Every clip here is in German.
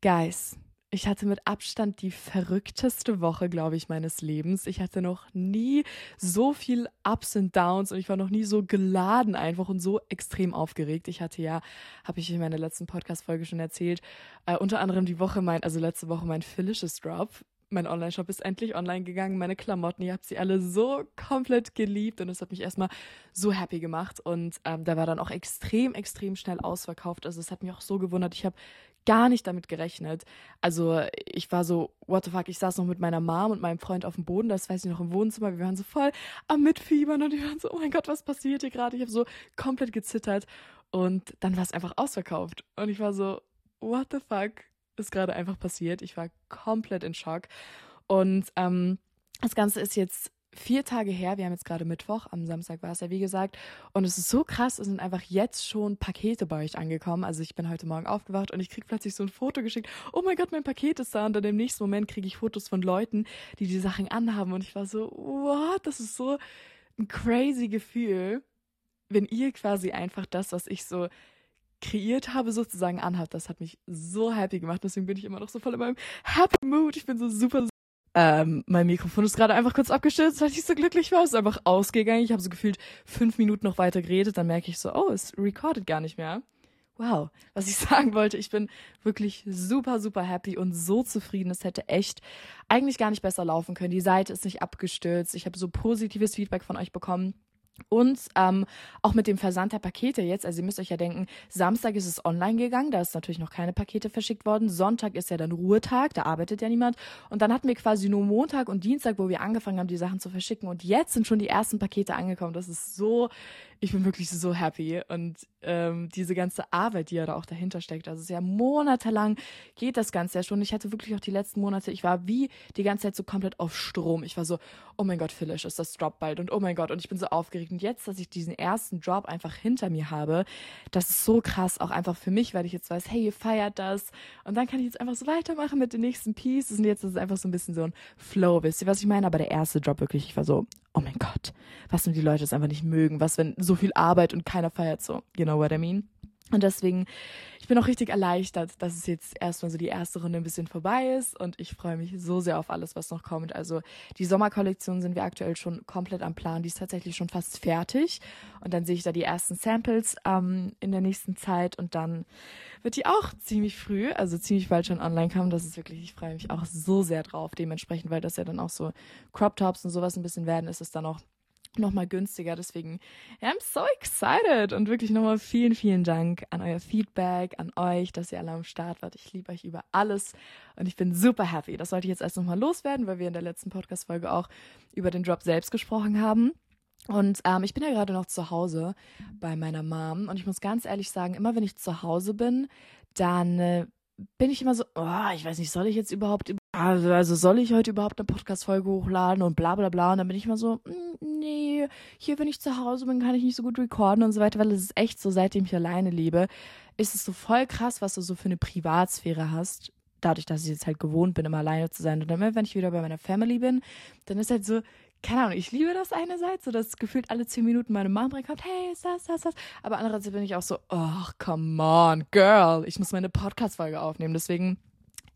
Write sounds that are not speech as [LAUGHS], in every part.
Guys, ich hatte mit Abstand die verrückteste Woche, glaube ich, meines Lebens. Ich hatte noch nie so viel Ups und Downs und ich war noch nie so geladen einfach und so extrem aufgeregt. Ich hatte ja, habe ich in meiner letzten Podcast-Folge schon erzählt, äh, unter anderem die Woche mein, also letzte Woche mein Phyllisches Drop. Mein Online-Shop ist endlich online gegangen. Meine Klamotten, ihr habt sie alle so komplett geliebt und es hat mich erstmal so happy gemacht. Und ähm, da war dann auch extrem, extrem schnell ausverkauft. Also es hat mich auch so gewundert. Ich habe gar nicht damit gerechnet. Also ich war so, what the fuck, ich saß noch mit meiner Mom und meinem Freund auf dem Boden, das weiß ich noch im Wohnzimmer, wir waren so voll am Mitfiebern und wir waren so, oh mein Gott, was passiert hier gerade? Ich habe so komplett gezittert und dann war es einfach ausverkauft und ich war so, what the fuck ist gerade einfach passiert? Ich war komplett in Schock und ähm, das Ganze ist jetzt vier Tage her, wir haben jetzt gerade Mittwoch, am Samstag war es ja wie gesagt, und es ist so krass, es sind einfach jetzt schon Pakete bei euch angekommen. Also ich bin heute Morgen aufgewacht und ich krieg plötzlich so ein Foto geschickt, oh mein Gott, mein Paket ist da und dann im nächsten Moment kriege ich Fotos von Leuten, die die Sachen anhaben und ich war so, what, das ist so ein crazy Gefühl, wenn ihr quasi einfach das, was ich so kreiert habe, sozusagen anhabt. Das hat mich so happy gemacht. Deswegen bin ich immer noch so voll in meinem Happy Mood. Ich bin so super, ähm, mein Mikrofon ist gerade einfach kurz abgestürzt, weil ich so glücklich war. Es ist einfach ausgegangen. Ich habe so gefühlt fünf Minuten noch weiter geredet. Dann merke ich so, oh, es recordet gar nicht mehr. Wow, was ich [LAUGHS] sagen wollte, ich bin wirklich super, super happy und so zufrieden. Es hätte echt eigentlich gar nicht besser laufen können. Die Seite ist nicht abgestürzt. Ich habe so positives Feedback von euch bekommen. Und ähm, auch mit dem Versand der Pakete jetzt, also ihr müsst euch ja denken, Samstag ist es online gegangen, da ist natürlich noch keine Pakete verschickt worden. Sonntag ist ja dann Ruhetag, da arbeitet ja niemand. Und dann hatten wir quasi nur Montag und Dienstag, wo wir angefangen haben, die Sachen zu verschicken. Und jetzt sind schon die ersten Pakete angekommen. Das ist so ich bin wirklich so happy und ähm, diese ganze Arbeit, die ja da auch dahinter steckt, also ist ja monatelang geht das Ganze ja schon. Ich hatte wirklich auch die letzten Monate, ich war wie die ganze Zeit so komplett auf Strom. Ich war so, oh mein Gott, Phyllis, ist das Drop bald und oh mein Gott und ich bin so aufgeregt und jetzt, dass ich diesen ersten Drop einfach hinter mir habe, das ist so krass auch einfach für mich, weil ich jetzt weiß, hey, ihr feiert das und dann kann ich jetzt einfach so weitermachen mit den nächsten Pieces und jetzt ist es einfach so ein bisschen so ein Flow, wisst ihr, was ich meine? Aber der erste Drop wirklich, ich war so, oh mein Gott, was wenn die Leute es einfach nicht mögen? Was, wenn so viel Arbeit und keiner feiert so? You know what I mean? Und deswegen, ich bin auch richtig erleichtert, dass es jetzt erstmal so die erste Runde ein bisschen vorbei ist und ich freue mich so sehr auf alles, was noch kommt. Also die Sommerkollektion sind wir aktuell schon komplett am Plan. Die ist tatsächlich schon fast fertig. Und dann sehe ich da die ersten Samples ähm, in der nächsten Zeit und dann wird die auch ziemlich früh, also ziemlich bald schon online kommen. Das ist wirklich, ich freue mich auch so sehr drauf. Dementsprechend, weil das ja dann auch so Crop Tops und sowas ein bisschen werden, ist es dann auch nochmal günstiger. Deswegen, I'm so excited und wirklich nochmal vielen, vielen Dank an euer Feedback, an euch, dass ihr alle am Start wart. Ich liebe euch über alles und ich bin super happy. Das sollte ich jetzt erst nochmal loswerden, weil wir in der letzten Podcast-Folge auch über den Drop selbst gesprochen haben. Und ähm, ich bin ja gerade noch zu Hause bei meiner Mom und ich muss ganz ehrlich sagen, immer wenn ich zu Hause bin, dann äh, bin ich immer so, oh, ich weiß nicht, soll ich jetzt überhaupt, also, also soll ich heute überhaupt eine Podcast-Folge hochladen und bla bla bla. Und dann bin ich immer so, mm, nee, hier, wenn ich zu Hause bin, kann ich nicht so gut recorden und so weiter, weil es ist echt so, seitdem ich alleine lebe, ist es so voll krass, was du so für eine Privatsphäre hast. Dadurch, dass ich jetzt halt gewohnt bin, immer alleine zu sein. Und dann, wenn ich wieder bei meiner Family bin, dann ist halt so, keine Ahnung, ich liebe das einerseits, so dass gefühlt alle zehn Minuten meine Mom reinkommt, hey, ist das, das, das. Aber andererseits bin ich auch so, oh, come on, girl, ich muss meine Podcast-Folge aufnehmen. Deswegen,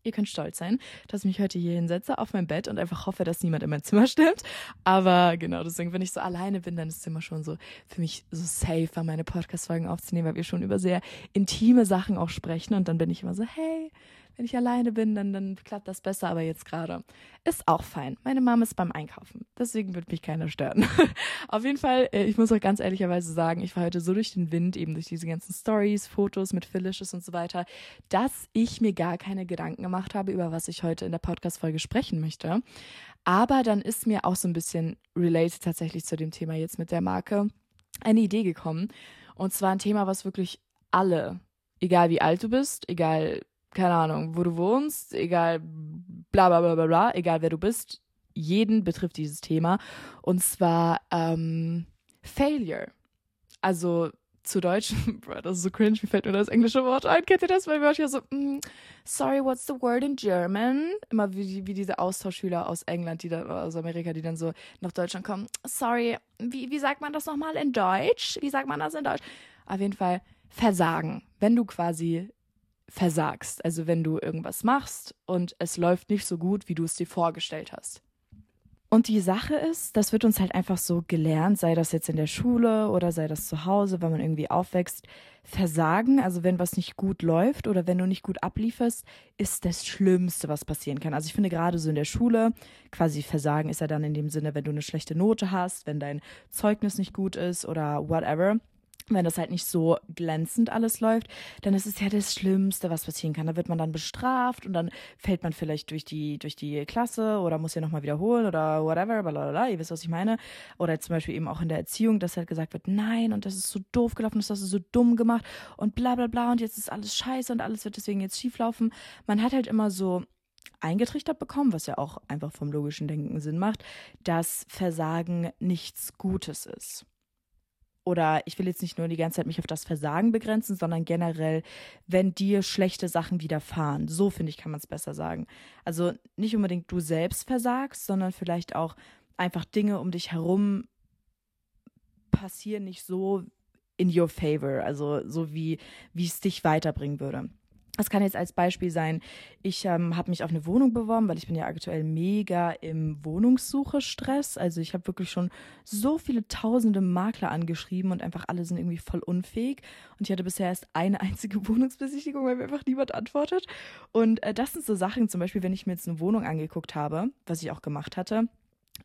ihr könnt stolz sein, dass ich mich heute hier hinsetze auf mein Bett und einfach hoffe, dass niemand in mein Zimmer [LAUGHS] stimmt. Aber genau, deswegen, wenn ich so alleine bin, dann ist es immer schon so für mich so safer, meine Podcast-Folgen aufzunehmen, weil wir schon über sehr intime Sachen auch sprechen. Und dann bin ich immer so, hey, wenn ich alleine bin, dann, dann klappt das besser, aber jetzt gerade ist auch fein. Meine Mama ist beim Einkaufen, deswegen wird mich keiner stören. [LAUGHS] Auf jeden Fall, äh, ich muss auch ganz ehrlicherweise sagen, ich war heute so durch den Wind, eben durch diese ganzen Stories, Fotos mit Felicious und so weiter, dass ich mir gar keine Gedanken gemacht habe, über was ich heute in der Podcast-Folge sprechen möchte. Aber dann ist mir auch so ein bisschen related tatsächlich zu dem Thema jetzt mit der Marke eine Idee gekommen. Und zwar ein Thema, was wirklich alle, egal wie alt du bist, egal keine Ahnung, wo du wohnst, egal, bla bla bla bla bla, egal wer du bist, jeden betrifft dieses Thema. Und zwar ähm, Failure. Also zu Deutsch, [LAUGHS] das ist so cringe, wie fällt mir das englische Wort ein? Kennt ihr das? Weil wir ja so, mm, sorry, what's the word in German? Immer wie, wie diese Austauschschüler aus England, die da, aus Amerika, die dann so nach Deutschland kommen. Sorry, wie, wie sagt man das nochmal in Deutsch? Wie sagt man das in Deutsch? Auf jeden Fall Versagen. Wenn du quasi versagst. Also wenn du irgendwas machst und es läuft nicht so gut, wie du es dir vorgestellt hast. Und die Sache ist, das wird uns halt einfach so gelernt, sei das jetzt in der Schule oder sei das zu Hause, wenn man irgendwie aufwächst. Versagen, also wenn was nicht gut läuft oder wenn du nicht gut ablieferst, ist das Schlimmste, was passieren kann. Also ich finde gerade so in der Schule, quasi Versagen ist ja dann in dem Sinne, wenn du eine schlechte Note hast, wenn dein Zeugnis nicht gut ist oder whatever wenn das halt nicht so glänzend alles läuft, dann ist es ja das Schlimmste, was passieren kann. Da wird man dann bestraft und dann fällt man vielleicht durch die, durch die Klasse oder muss ja nochmal wiederholen oder whatever, blablabla, ihr wisst, was ich meine. Oder zum Beispiel eben auch in der Erziehung, dass halt gesagt wird, nein, und das ist so doof gelaufen, das hast du so dumm gemacht und bla bla bla und jetzt ist alles scheiße und alles wird deswegen jetzt schief laufen. Man hat halt immer so eingetrichtert bekommen, was ja auch einfach vom logischen Denken Sinn macht, dass Versagen nichts Gutes ist oder ich will jetzt nicht nur die ganze Zeit mich auf das Versagen begrenzen, sondern generell, wenn dir schlechte Sachen widerfahren. So finde ich, kann man es besser sagen. Also nicht unbedingt du selbst versagst, sondern vielleicht auch einfach Dinge um dich herum passieren nicht so in your favor, also so wie, wie es dich weiterbringen würde. Das kann jetzt als Beispiel sein, ich ähm, habe mich auf eine Wohnung beworben, weil ich bin ja aktuell mega im Wohnungssuche-Stress. Also ich habe wirklich schon so viele tausende Makler angeschrieben und einfach alle sind irgendwie voll unfähig. Und ich hatte bisher erst eine [LAUGHS] einzige Wohnungsbesichtigung, weil mir einfach niemand antwortet. Und äh, das sind so Sachen, zum Beispiel, wenn ich mir jetzt eine Wohnung angeguckt habe, was ich auch gemacht hatte.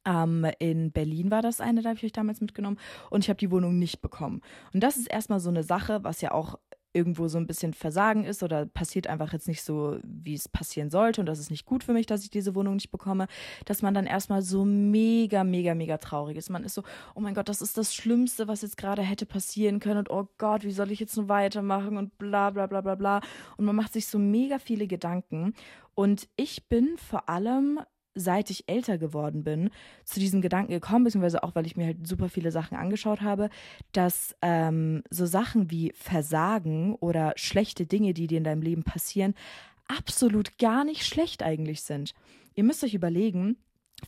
Ähm, in Berlin war das eine, da habe ich euch damals mitgenommen und ich habe die Wohnung nicht bekommen. Und das ist erstmal so eine Sache, was ja auch irgendwo so ein bisschen Versagen ist oder passiert einfach jetzt nicht so, wie es passieren sollte und das ist nicht gut für mich, dass ich diese Wohnung nicht bekomme, dass man dann erstmal so mega, mega, mega traurig ist. Man ist so, oh mein Gott, das ist das Schlimmste, was jetzt gerade hätte passieren können und oh Gott, wie soll ich jetzt nur weitermachen und bla, bla, bla, bla, bla. Und man macht sich so mega viele Gedanken. Und ich bin vor allem seit ich älter geworden bin, zu diesem Gedanken gekommen, beziehungsweise auch, weil ich mir halt super viele Sachen angeschaut habe, dass ähm, so Sachen wie Versagen oder schlechte Dinge, die dir in deinem Leben passieren, absolut gar nicht schlecht eigentlich sind. Ihr müsst euch überlegen,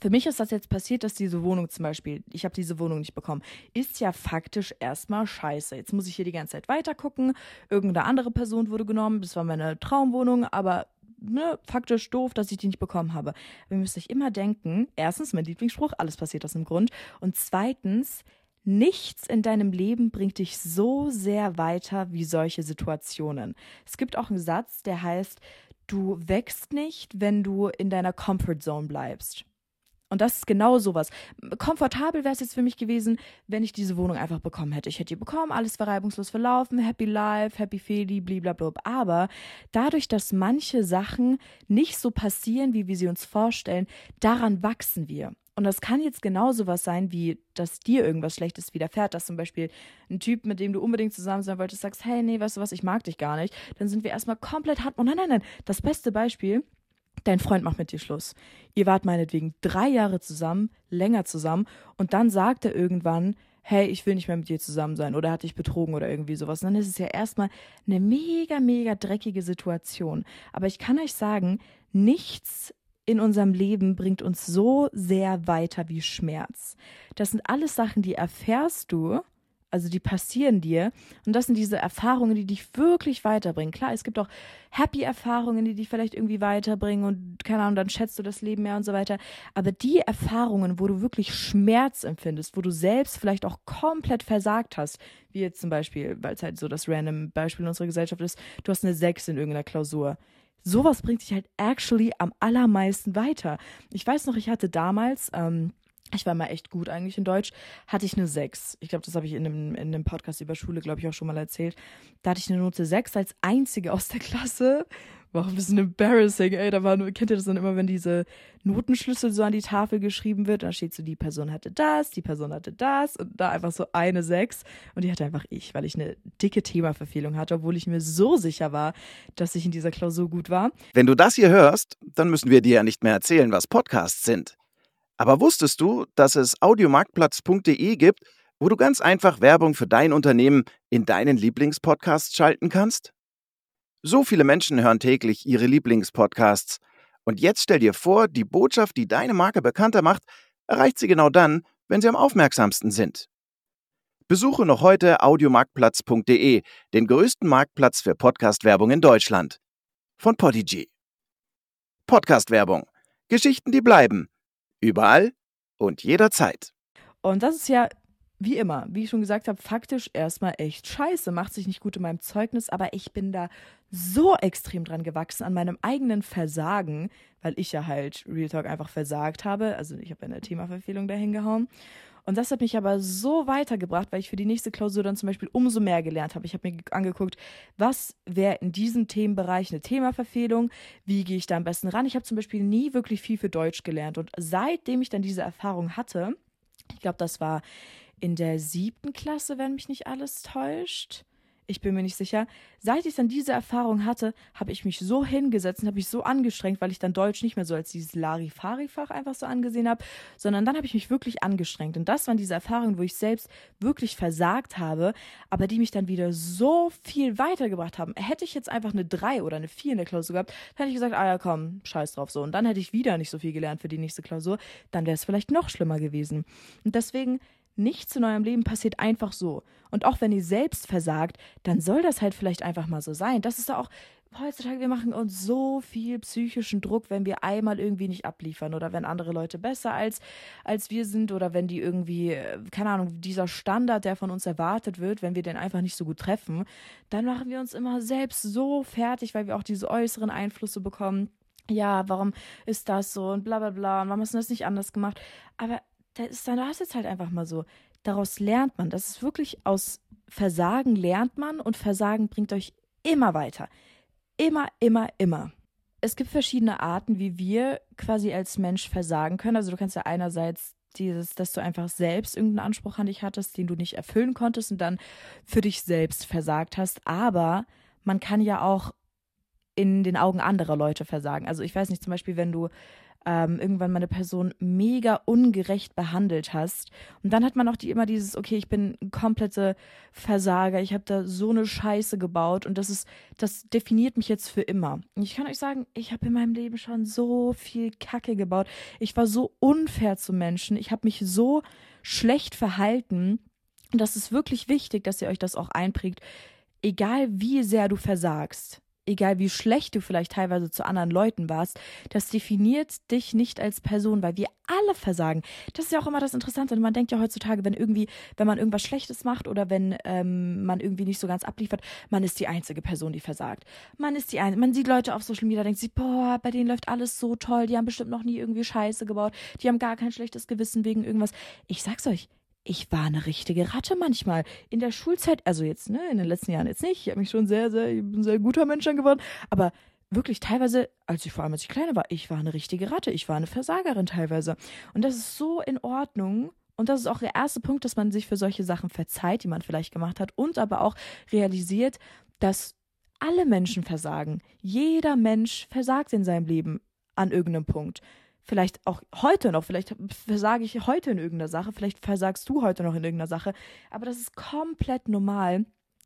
für mich ist das jetzt passiert, dass diese Wohnung zum Beispiel, ich habe diese Wohnung nicht bekommen, ist ja faktisch erstmal scheiße. Jetzt muss ich hier die ganze Zeit weiter gucken. Irgendeine andere Person wurde genommen. Das war meine Traumwohnung, aber ne, faktisch doof, dass ich die nicht bekommen habe. Aber ihr müsst euch immer denken, erstens, mein Lieblingsspruch, alles passiert aus einem Grund. Und zweitens, nichts in deinem Leben bringt dich so sehr weiter wie solche Situationen. Es gibt auch einen Satz, der heißt, du wächst nicht, wenn du in deiner Comfort Zone bleibst. Und das ist genau sowas. Komfortabel wäre es jetzt für mich gewesen, wenn ich diese Wohnung einfach bekommen hätte. Ich hätte die bekommen, alles war reibungslos verlaufen, happy life, happy Feli, blablabla. Aber dadurch, dass manche Sachen nicht so passieren, wie wir sie uns vorstellen, daran wachsen wir. Und das kann jetzt genauso was sein, wie dass dir irgendwas Schlechtes widerfährt, dass zum Beispiel ein Typ, mit dem du unbedingt zusammen sein wolltest, sagst, hey, nee, weißt du was, ich mag dich gar nicht. Dann sind wir erstmal komplett hart. Oh nein, nein, nein. Das beste Beispiel, dein Freund macht mit dir Schluss. Ihr wart meinetwegen drei Jahre zusammen, länger zusammen, und dann sagt er irgendwann, hey, ich will nicht mehr mit dir zusammen sein oder er hat dich betrogen oder irgendwie sowas. Und dann ist es ja erstmal eine mega, mega dreckige Situation. Aber ich kann euch sagen, nichts in unserem Leben bringt uns so sehr weiter wie Schmerz. Das sind alles Sachen, die erfährst du also die passieren dir. Und das sind diese Erfahrungen, die dich wirklich weiterbringen. Klar, es gibt auch Happy-Erfahrungen, die dich vielleicht irgendwie weiterbringen und keine Ahnung, dann schätzt du das Leben mehr und so weiter. Aber die Erfahrungen, wo du wirklich Schmerz empfindest, wo du selbst vielleicht auch komplett versagt hast, wie jetzt zum Beispiel, weil es halt so das random Beispiel in unserer Gesellschaft ist, du hast eine 6 in irgendeiner Klausur. Sowas bringt dich halt actually am allermeisten weiter. Ich weiß noch, ich hatte damals, ähm, ich war mal echt gut eigentlich in Deutsch, hatte ich eine 6. Ich glaube, das habe ich in dem, in dem Podcast über Schule, glaube ich, auch schon mal erzählt. Da hatte ich eine Note 6 als einzige aus der Klasse. War auch ein bisschen embarrassing, ey. Da war nur, kennt ihr das dann immer, wenn diese Notenschlüssel so an die Tafel geschrieben wird? Da steht so, die Person hatte das, die Person hatte das und da einfach so eine 6. Und die hatte einfach ich, weil ich eine dicke Themaverfehlung hatte, obwohl ich mir so sicher war, dass ich in dieser Klausur gut war. Wenn du das hier hörst, dann müssen wir dir ja nicht mehr erzählen, was Podcasts sind. Aber wusstest du, dass es audiomarktplatz.de gibt, wo du ganz einfach Werbung für dein Unternehmen in deinen Lieblingspodcasts schalten kannst? So viele Menschen hören täglich ihre Lieblingspodcasts. Und jetzt stell dir vor, die Botschaft, die deine Marke bekannter macht, erreicht sie genau dann, wenn sie am aufmerksamsten sind. Besuche noch heute audiomarktplatz.de, den größten Marktplatz für Podcast-Werbung in Deutschland. von Podigy. Podcast-Werbung. Geschichten, die bleiben. Überall und jederzeit. Und das ist ja wie immer, wie ich schon gesagt habe, faktisch erstmal echt scheiße, macht sich nicht gut in meinem Zeugnis, aber ich bin da so extrem dran gewachsen an meinem eigenen Versagen, weil ich ja halt Real Talk einfach versagt habe. Also ich habe eine Themaverfehlung dahin gehauen. Und das hat mich aber so weitergebracht, weil ich für die nächste Klausur dann zum Beispiel umso mehr gelernt habe. Ich habe mir angeguckt, was wäre in diesem Themenbereich eine Themaverfehlung, wie gehe ich da am besten ran. Ich habe zum Beispiel nie wirklich viel für Deutsch gelernt. Und seitdem ich dann diese Erfahrung hatte, ich glaube, das war in der siebten Klasse, wenn mich nicht alles täuscht. Ich bin mir nicht sicher. Seit ich dann diese Erfahrung hatte, habe ich mich so hingesetzt und habe mich so angestrengt, weil ich dann Deutsch nicht mehr so als dieses Larifari-Fach einfach so angesehen habe, sondern dann habe ich mich wirklich angestrengt. Und das waren diese Erfahrungen, wo ich selbst wirklich versagt habe, aber die mich dann wieder so viel weitergebracht haben. Hätte ich jetzt einfach eine 3 oder eine 4 in der Klausur gehabt, dann hätte ich gesagt, ah ja, komm, scheiß drauf so. Und dann hätte ich wieder nicht so viel gelernt für die nächste Klausur. Dann wäre es vielleicht noch schlimmer gewesen. Und deswegen Nichts in eurem Leben passiert einfach so. Und auch wenn ihr selbst versagt, dann soll das halt vielleicht einfach mal so sein. Das ist ja auch heutzutage, wir machen uns so viel psychischen Druck, wenn wir einmal irgendwie nicht abliefern oder wenn andere Leute besser als, als wir sind oder wenn die irgendwie, keine Ahnung, dieser Standard, der von uns erwartet wird, wenn wir den einfach nicht so gut treffen, dann machen wir uns immer selbst so fertig, weil wir auch diese äußeren Einflüsse bekommen. Ja, warum ist das so und bla bla bla und warum hast du das nicht anders gemacht? Aber da ist dann, das jetzt halt einfach mal so. Daraus lernt man. Das ist wirklich aus Versagen lernt man und Versagen bringt euch immer weiter. Immer, immer, immer. Es gibt verschiedene Arten, wie wir quasi als Mensch versagen können. Also du kannst ja einerseits dieses, dass du einfach selbst irgendeinen Anspruch an dich hattest, den du nicht erfüllen konntest und dann für dich selbst versagt hast. Aber man kann ja auch in den Augen anderer Leute versagen. Also ich weiß nicht, zum Beispiel, wenn du ähm, irgendwann mal eine Person mega ungerecht behandelt hast. Und dann hat man auch die, immer dieses, okay, ich bin ein kompletter Versager, ich habe da so eine Scheiße gebaut und das ist, das definiert mich jetzt für immer. Und ich kann euch sagen, ich habe in meinem Leben schon so viel Kacke gebaut. Ich war so unfair zu Menschen, ich habe mich so schlecht verhalten. Und das ist wirklich wichtig, dass ihr euch das auch einprägt. Egal wie sehr du versagst, egal wie schlecht du vielleicht teilweise zu anderen Leuten warst, das definiert dich nicht als Person, weil wir alle versagen. Das ist ja auch immer das Interessante. Und man denkt ja heutzutage, wenn irgendwie, wenn man irgendwas Schlechtes macht oder wenn ähm, man irgendwie nicht so ganz abliefert, man ist die einzige Person, die versagt. Man ist die ein man sieht Leute auf Social Media, denkt sich, boah, bei denen läuft alles so toll, die haben bestimmt noch nie irgendwie Scheiße gebaut, die haben gar kein schlechtes Gewissen wegen irgendwas. Ich sag's euch, ich war eine richtige Ratte manchmal. In der Schulzeit, also jetzt, ne, in den letzten Jahren jetzt nicht. Ich habe mich schon sehr, sehr, ich bin sehr guter Mensch geworden. Aber wirklich teilweise, als ich vor allem als ich kleiner war, ich war eine richtige Ratte. Ich war eine Versagerin teilweise. Und das ist so in Ordnung. Und das ist auch der erste Punkt, dass man sich für solche Sachen verzeiht, die man vielleicht gemacht hat. Und aber auch realisiert, dass alle Menschen versagen. Jeder Mensch versagt in seinem Leben an irgendeinem Punkt vielleicht auch heute noch, vielleicht versage ich heute in irgendeiner Sache, vielleicht versagst du heute noch in irgendeiner Sache, aber das ist komplett normal.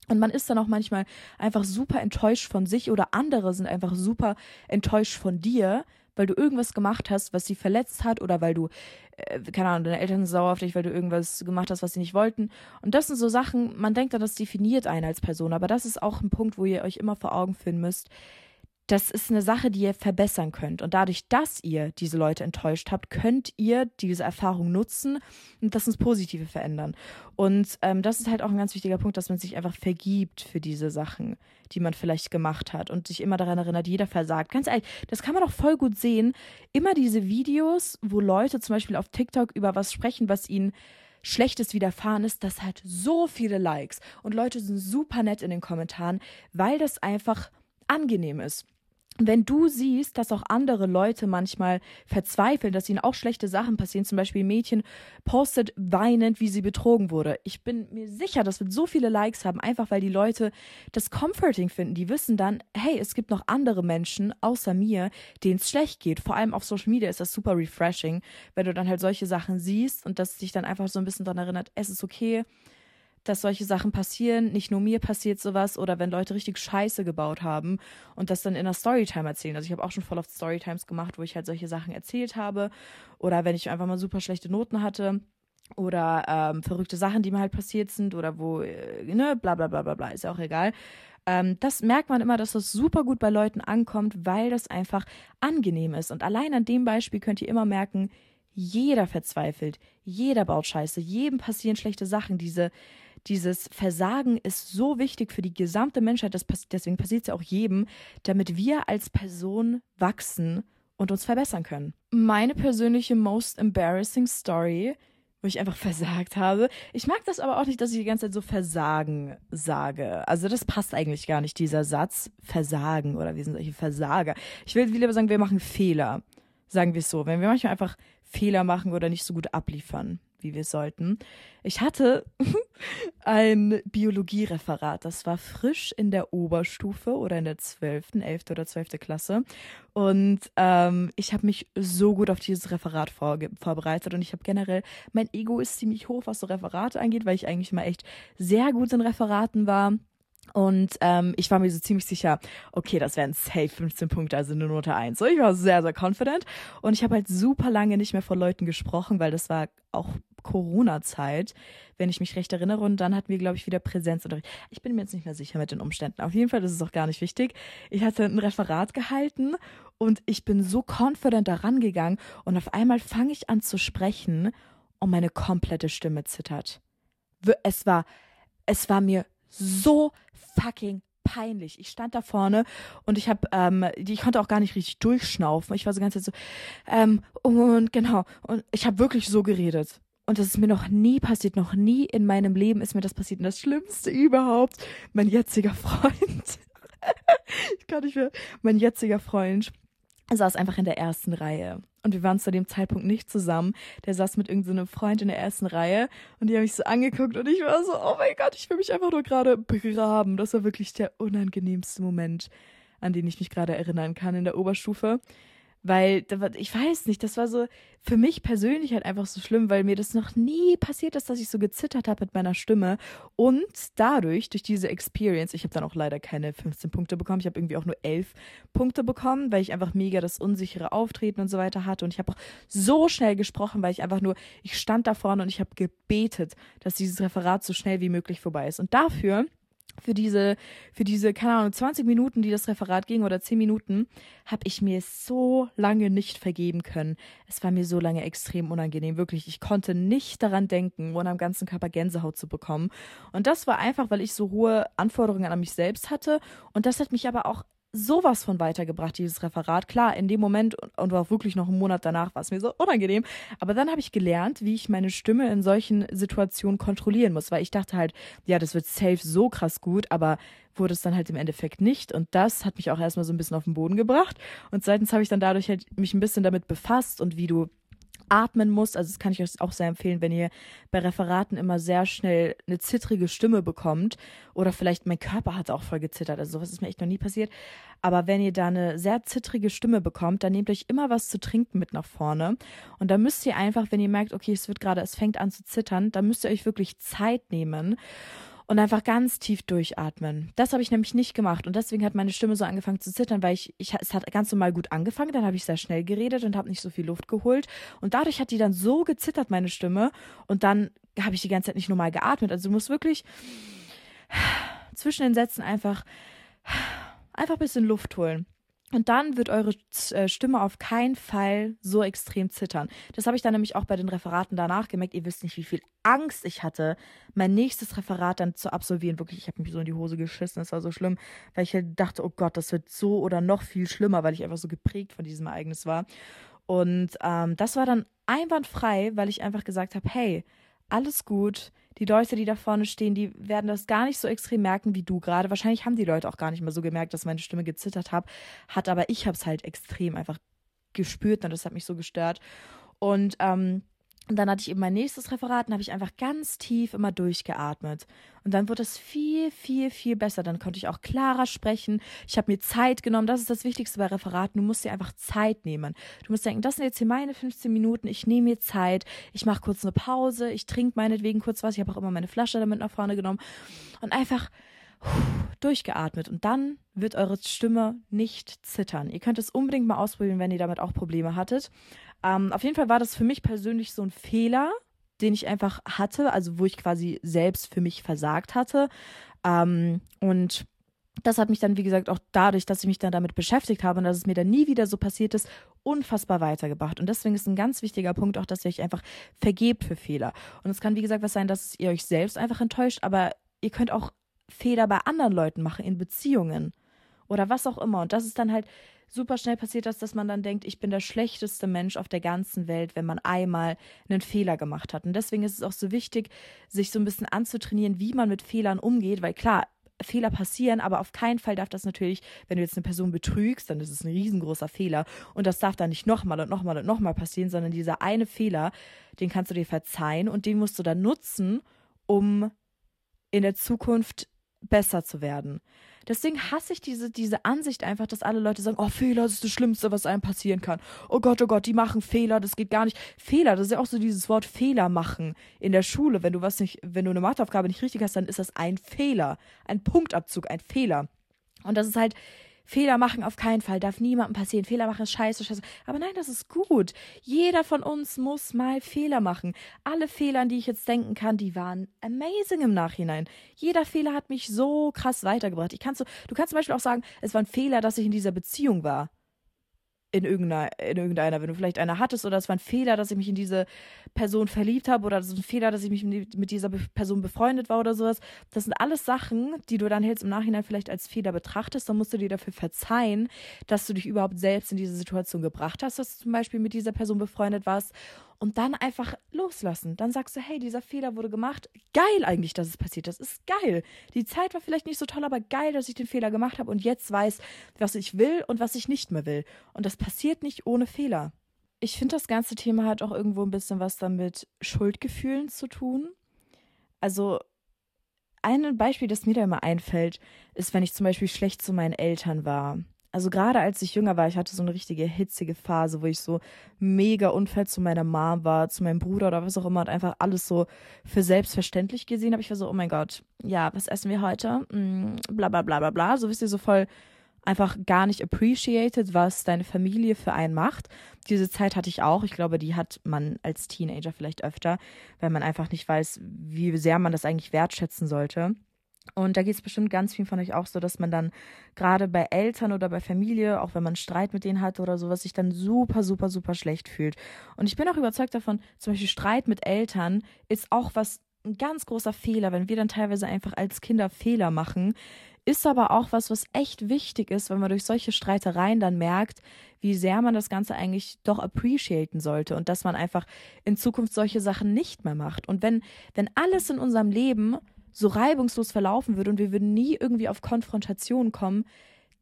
Und man ist dann auch manchmal einfach super enttäuscht von sich oder andere sind einfach super enttäuscht von dir, weil du irgendwas gemacht hast, was sie verletzt hat oder weil du, äh, keine Ahnung, deine Eltern sind sauer auf dich, weil du irgendwas gemacht hast, was sie nicht wollten. Und das sind so Sachen, man denkt dann, das definiert einen als Person, aber das ist auch ein Punkt, wo ihr euch immer vor Augen führen müsst das ist eine Sache, die ihr verbessern könnt. Und dadurch, dass ihr diese Leute enttäuscht habt, könnt ihr diese Erfahrung nutzen und das ins Positive verändern. Und ähm, das ist halt auch ein ganz wichtiger Punkt, dass man sich einfach vergibt für diese Sachen, die man vielleicht gemacht hat und sich immer daran erinnert, jeder versagt. Ganz ehrlich, das kann man auch voll gut sehen. Immer diese Videos, wo Leute zum Beispiel auf TikTok über was sprechen, was ihnen Schlechtes widerfahren ist, das hat so viele Likes. Und Leute sind super nett in den Kommentaren, weil das einfach angenehm ist wenn du siehst, dass auch andere Leute manchmal verzweifeln, dass ihnen auch schlechte Sachen passieren, zum Beispiel ein Mädchen postet weinend, wie sie betrogen wurde. Ich bin mir sicher, das wird so viele Likes haben, einfach weil die Leute das comforting finden. Die wissen dann, hey, es gibt noch andere Menschen außer mir, denen es schlecht geht. Vor allem auf Social Media ist das super refreshing, wenn du dann halt solche Sachen siehst und das dich dann einfach so ein bisschen daran erinnert, es ist okay, dass solche Sachen passieren. Nicht nur mir passiert sowas oder wenn Leute richtig Scheiße gebaut haben und das dann in einer Storytime erzählen. Also ich habe auch schon voll oft Storytimes gemacht, wo ich halt solche Sachen erzählt habe oder wenn ich einfach mal super schlechte Noten hatte oder ähm, verrückte Sachen, die mir halt passiert sind oder wo, äh, ne, bla bla bla bla bla, ist ja auch egal. Ähm, das merkt man immer, dass das super gut bei Leuten ankommt, weil das einfach angenehm ist. Und allein an dem Beispiel könnt ihr immer merken, jeder verzweifelt, jeder baut Scheiße, jedem passieren schlechte Sachen. Diese, dieses Versagen ist so wichtig für die gesamte Menschheit, das, deswegen passiert es ja auch jedem, damit wir als Person wachsen und uns verbessern können. Meine persönliche most embarrassing Story, wo ich einfach [LAUGHS] versagt habe. Ich mag das aber auch nicht, dass ich die ganze Zeit so Versagen sage. Also das passt eigentlich gar nicht, dieser Satz Versagen oder wir sind solche Versager. Ich will lieber sagen, wir machen Fehler. Sagen wir es so. Wenn wir manchmal einfach Fehler machen oder nicht so gut abliefern wie wir sollten. Ich hatte [LAUGHS] ein Biologiereferat. Das war frisch in der Oberstufe oder in der 12., 11. oder 12. Klasse. Und ähm, ich habe mich so gut auf dieses Referat vor, vorbereitet und ich habe generell, mein Ego ist ziemlich hoch, was so Referate angeht, weil ich eigentlich mal echt sehr gut in Referaten war. Und ähm, ich war mir so ziemlich sicher, okay, das wären safe 15 Punkte, also eine Note 1. So, ich war sehr, sehr confident. Und ich habe halt super lange nicht mehr vor Leuten gesprochen, weil das war auch Corona-Zeit, wenn ich mich recht erinnere. Und dann hatten wir, glaube ich, wieder Präsenzunterricht. Ich bin mir jetzt nicht mehr sicher mit den Umständen. Auf jeden Fall das ist es auch gar nicht wichtig. Ich hatte ein Referat gehalten und ich bin so confident da rangegangen und auf einmal fange ich an zu sprechen und meine komplette Stimme zittert. Es war, es war mir so fucking peinlich. Ich stand da vorne und ich habe, ähm, ich konnte auch gar nicht richtig durchschnaufen. Ich war so ganz so, ähm, und genau, und ich habe wirklich so geredet. Und das ist mir noch nie passiert, noch nie in meinem Leben ist mir das passiert. Und das Schlimmste überhaupt, mein jetziger [LAUGHS] Freund, ich kann nicht mehr, mein jetziger Freund saß einfach in der ersten Reihe. Und wir waren zu dem Zeitpunkt nicht zusammen. Der saß mit irgendeinem Freund in der ersten Reihe und die haben mich so angeguckt und ich war so, oh mein Gott, ich will mich einfach nur gerade begraben. Das war wirklich der unangenehmste Moment, an den ich mich gerade erinnern kann in der Oberstufe. Weil, ich weiß nicht, das war so für mich persönlich halt einfach so schlimm, weil mir das noch nie passiert ist, dass ich so gezittert habe mit meiner Stimme. Und dadurch, durch diese Experience, ich habe dann auch leider keine 15 Punkte bekommen, ich habe irgendwie auch nur 11 Punkte bekommen, weil ich einfach mega das unsichere Auftreten und so weiter hatte. Und ich habe auch so schnell gesprochen, weil ich einfach nur, ich stand da vorne und ich habe gebetet, dass dieses Referat so schnell wie möglich vorbei ist. Und dafür für diese, für diese, keine Ahnung, 20 Minuten, die das Referat ging oder 10 Minuten, habe ich mir so lange nicht vergeben können. Es war mir so lange extrem unangenehm, wirklich. Ich konnte nicht daran denken, ohne am ganzen Körper Gänsehaut zu bekommen. Und das war einfach, weil ich so hohe Anforderungen an mich selbst hatte. Und das hat mich aber auch sowas von weitergebracht, dieses Referat. Klar, in dem Moment und auch wirklich noch einen Monat danach war es mir so unangenehm. Aber dann habe ich gelernt, wie ich meine Stimme in solchen Situationen kontrollieren muss, weil ich dachte halt, ja, das wird safe so krass gut, aber wurde es dann halt im Endeffekt nicht. Und das hat mich auch erstmal so ein bisschen auf den Boden gebracht. Und seitens habe ich dann dadurch halt mich ein bisschen damit befasst und wie du atmen muss. Also das kann ich euch auch sehr empfehlen, wenn ihr bei Referaten immer sehr schnell eine zittrige Stimme bekommt. Oder vielleicht mein Körper hat auch voll gezittert. Also sowas ist mir echt noch nie passiert. Aber wenn ihr da eine sehr zittrige Stimme bekommt, dann nehmt euch immer was zu trinken mit nach vorne. Und da müsst ihr einfach, wenn ihr merkt, okay, es wird gerade, es fängt an zu zittern, dann müsst ihr euch wirklich Zeit nehmen und einfach ganz tief durchatmen. Das habe ich nämlich nicht gemacht und deswegen hat meine Stimme so angefangen zu zittern, weil ich, ich es hat ganz normal gut angefangen, dann habe ich sehr schnell geredet und habe nicht so viel Luft geholt und dadurch hat die dann so gezittert meine Stimme und dann habe ich die ganze Zeit nicht normal geatmet. Also du musst wirklich zwischen den Sätzen einfach einfach ein bisschen Luft holen. Und dann wird eure äh, Stimme auf keinen Fall so extrem zittern. Das habe ich dann nämlich auch bei den Referaten danach gemerkt. Ihr wisst nicht, wie viel Angst ich hatte, mein nächstes Referat dann zu absolvieren. Wirklich, ich habe mich so in die Hose geschissen. Es war so schlimm, weil ich halt dachte, oh Gott, das wird so oder noch viel schlimmer, weil ich einfach so geprägt von diesem Ereignis war. Und ähm, das war dann einwandfrei, weil ich einfach gesagt habe, hey, alles gut. Die Leute, die da vorne stehen, die werden das gar nicht so extrem merken wie du gerade. Wahrscheinlich haben die Leute auch gar nicht mehr so gemerkt, dass meine Stimme gezittert hat, hat aber ich habe es halt extrem einfach gespürt und das hat mich so gestört. Und ähm, und dann hatte ich eben mein nächstes Referat und habe ich einfach ganz tief immer durchgeatmet. Und dann wurde es viel, viel, viel besser. Dann konnte ich auch klarer sprechen. Ich habe mir Zeit genommen. Das ist das Wichtigste bei Referaten. Du musst dir einfach Zeit nehmen. Du musst denken, das sind jetzt hier meine 15 Minuten. Ich nehme mir Zeit. Ich mache kurz eine Pause. Ich trinke meinetwegen kurz was. Ich habe auch immer meine Flasche damit nach vorne genommen. Und einfach durchgeatmet und dann wird eure Stimme nicht zittern. Ihr könnt es unbedingt mal ausprobieren, wenn ihr damit auch Probleme hattet. Ähm, auf jeden Fall war das für mich persönlich so ein Fehler, den ich einfach hatte, also wo ich quasi selbst für mich versagt hatte. Ähm, und das hat mich dann, wie gesagt, auch dadurch, dass ich mich dann damit beschäftigt habe und dass es mir dann nie wieder so passiert ist, unfassbar weitergebracht. Und deswegen ist ein ganz wichtiger Punkt auch, dass ihr euch einfach vergebt für Fehler. Und es kann, wie gesagt, was sein, dass ihr euch selbst einfach enttäuscht, aber ihr könnt auch Fehler bei anderen Leuten machen, in Beziehungen oder was auch immer. Und das ist dann halt super schnell passiert, dass, dass man dann denkt, ich bin der schlechteste Mensch auf der ganzen Welt, wenn man einmal einen Fehler gemacht hat. Und deswegen ist es auch so wichtig, sich so ein bisschen anzutrainieren, wie man mit Fehlern umgeht, weil klar, Fehler passieren, aber auf keinen Fall darf das natürlich, wenn du jetzt eine Person betrügst, dann ist es ein riesengroßer Fehler und das darf dann nicht nochmal und nochmal und nochmal passieren, sondern dieser eine Fehler, den kannst du dir verzeihen und den musst du dann nutzen, um in der Zukunft besser zu werden. Deswegen hasse ich diese, diese Ansicht einfach, dass alle Leute sagen, oh, Fehler ist das Schlimmste, was einem passieren kann. Oh Gott, oh Gott, die machen Fehler, das geht gar nicht. Fehler, das ist ja auch so dieses Wort Fehler machen in der Schule. Wenn du was nicht, wenn du eine Matheaufgabe nicht richtig hast, dann ist das ein Fehler. Ein Punktabzug, ein Fehler. Und das ist halt, Fehler machen auf keinen Fall, darf niemandem passieren. Fehler machen ist scheiße, scheiße. Aber nein, das ist gut. Jeder von uns muss mal Fehler machen. Alle Fehler, an die ich jetzt denken kann, die waren amazing im Nachhinein. Jeder Fehler hat mich so krass weitergebracht. Ich kannst so, du kannst zum Beispiel auch sagen, es war ein Fehler, dass ich in dieser Beziehung war in irgendeiner, in irgendeiner, wenn du vielleicht eine hattest oder es war ein Fehler, dass ich mich in diese Person verliebt habe oder es ist ein Fehler, dass ich mich mit dieser Person befreundet war oder sowas. Das sind alles Sachen, die du dann jetzt im Nachhinein vielleicht als Fehler betrachtest. Dann musst du dir dafür verzeihen, dass du dich überhaupt selbst in diese Situation gebracht hast, dass du zum Beispiel mit dieser Person befreundet warst und dann einfach loslassen. Dann sagst du, hey, dieser Fehler wurde gemacht. Geil eigentlich, dass es passiert ist. Ist geil. Die Zeit war vielleicht nicht so toll, aber geil, dass ich den Fehler gemacht habe und jetzt weiß, was ich will und was ich nicht mehr will. Und das passiert nicht ohne Fehler. Ich finde, das ganze Thema hat auch irgendwo ein bisschen was damit Schuldgefühlen zu tun. Also, ein Beispiel, das mir da immer einfällt, ist, wenn ich zum Beispiel schlecht zu meinen Eltern war also gerade als ich jünger war, ich hatte so eine richtige hitzige Phase, wo ich so mega unfair zu meiner Mom war, zu meinem Bruder oder was auch immer und einfach alles so für selbstverständlich gesehen habe. Ich war so, oh mein Gott, ja, was essen wir heute? Mm, bla bla bla bla bla. So wisst ihr, so voll einfach gar nicht appreciated, was deine Familie für einen macht. Diese Zeit hatte ich auch. Ich glaube, die hat man als Teenager vielleicht öfter, weil man einfach nicht weiß, wie sehr man das eigentlich wertschätzen sollte. Und da geht es bestimmt ganz viel von euch auch so, dass man dann gerade bei Eltern oder bei Familie, auch wenn man Streit mit denen hat oder sowas, sich dann super, super, super schlecht fühlt. Und ich bin auch überzeugt davon, zum Beispiel Streit mit Eltern ist auch was, ein ganz großer Fehler, wenn wir dann teilweise einfach als Kinder Fehler machen, ist aber auch was, was echt wichtig ist, wenn man durch solche Streitereien dann merkt, wie sehr man das Ganze eigentlich doch appreciaten sollte und dass man einfach in Zukunft solche Sachen nicht mehr macht. Und wenn, wenn alles in unserem Leben so reibungslos verlaufen würde und wir würden nie irgendwie auf Konfrontation kommen,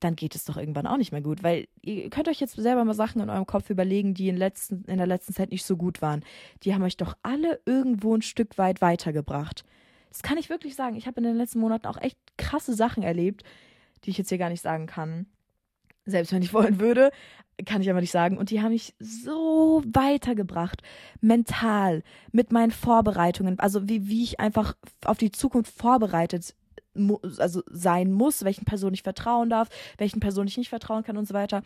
dann geht es doch irgendwann auch nicht mehr gut. Weil ihr könnt euch jetzt selber mal Sachen in eurem Kopf überlegen, die in, letzten, in der letzten Zeit nicht so gut waren. Die haben euch doch alle irgendwo ein Stück weit weitergebracht. Das kann ich wirklich sagen. Ich habe in den letzten Monaten auch echt krasse Sachen erlebt, die ich jetzt hier gar nicht sagen kann. Selbst wenn ich wollen würde kann ich aber nicht sagen. Und die haben mich so weitergebracht, mental, mit meinen Vorbereitungen, also wie, wie ich einfach auf die Zukunft vorbereitet also sein muss, welchen Personen ich vertrauen darf, welchen Personen ich nicht vertrauen kann und so weiter.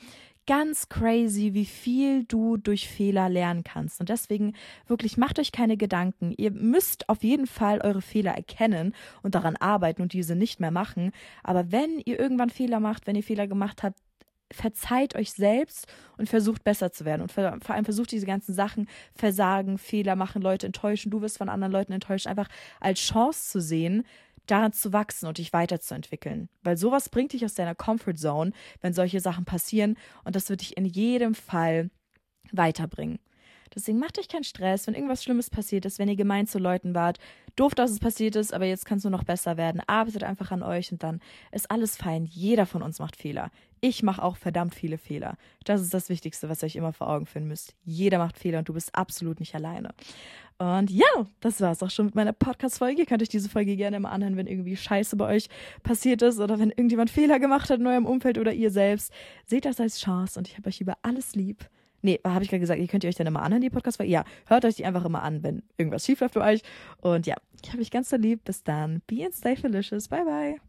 Ganz crazy, wie viel du durch Fehler lernen kannst. Und deswegen wirklich macht euch keine Gedanken. Ihr müsst auf jeden Fall eure Fehler erkennen und daran arbeiten und diese nicht mehr machen. Aber wenn ihr irgendwann Fehler macht, wenn ihr Fehler gemacht habt, verzeiht euch selbst und versucht besser zu werden. Und vor allem versucht diese ganzen Sachen, Versagen, Fehler machen, Leute enttäuschen, du wirst von anderen Leuten enttäuscht, einfach als Chance zu sehen, daran zu wachsen und dich weiterzuentwickeln. Weil sowas bringt dich aus deiner Comfort Zone, wenn solche Sachen passieren. Und das wird dich in jedem Fall weiterbringen. Deswegen macht euch keinen Stress, wenn irgendwas Schlimmes passiert ist, wenn ihr gemein zu Leuten wart. Doof, dass es passiert ist, aber jetzt kannst du noch besser werden. Arbeitet einfach an euch und dann ist alles fein. Jeder von uns macht Fehler. Ich mache auch verdammt viele Fehler. Das ist das Wichtigste, was ihr euch immer vor Augen führen müsst. Jeder macht Fehler und du bist absolut nicht alleine. Und ja, das war es auch schon mit meiner Podcast-Folge. Ihr könnt euch diese Folge gerne mal anhören, wenn irgendwie Scheiße bei euch passiert ist oder wenn irgendjemand Fehler gemacht hat in eurem Umfeld oder ihr selbst. Seht das als Chance und ich habe euch über alles lieb. Nee, habe ich gerade gesagt, ihr könnt ihr euch dann immer anhören, die Podcast-Folge. Ja, hört euch die einfach immer an, wenn irgendwas schief läuft für euch. Und ja, ich habe euch ganz so lieb. Bis dann. Be and stay delicious. Bye, bye.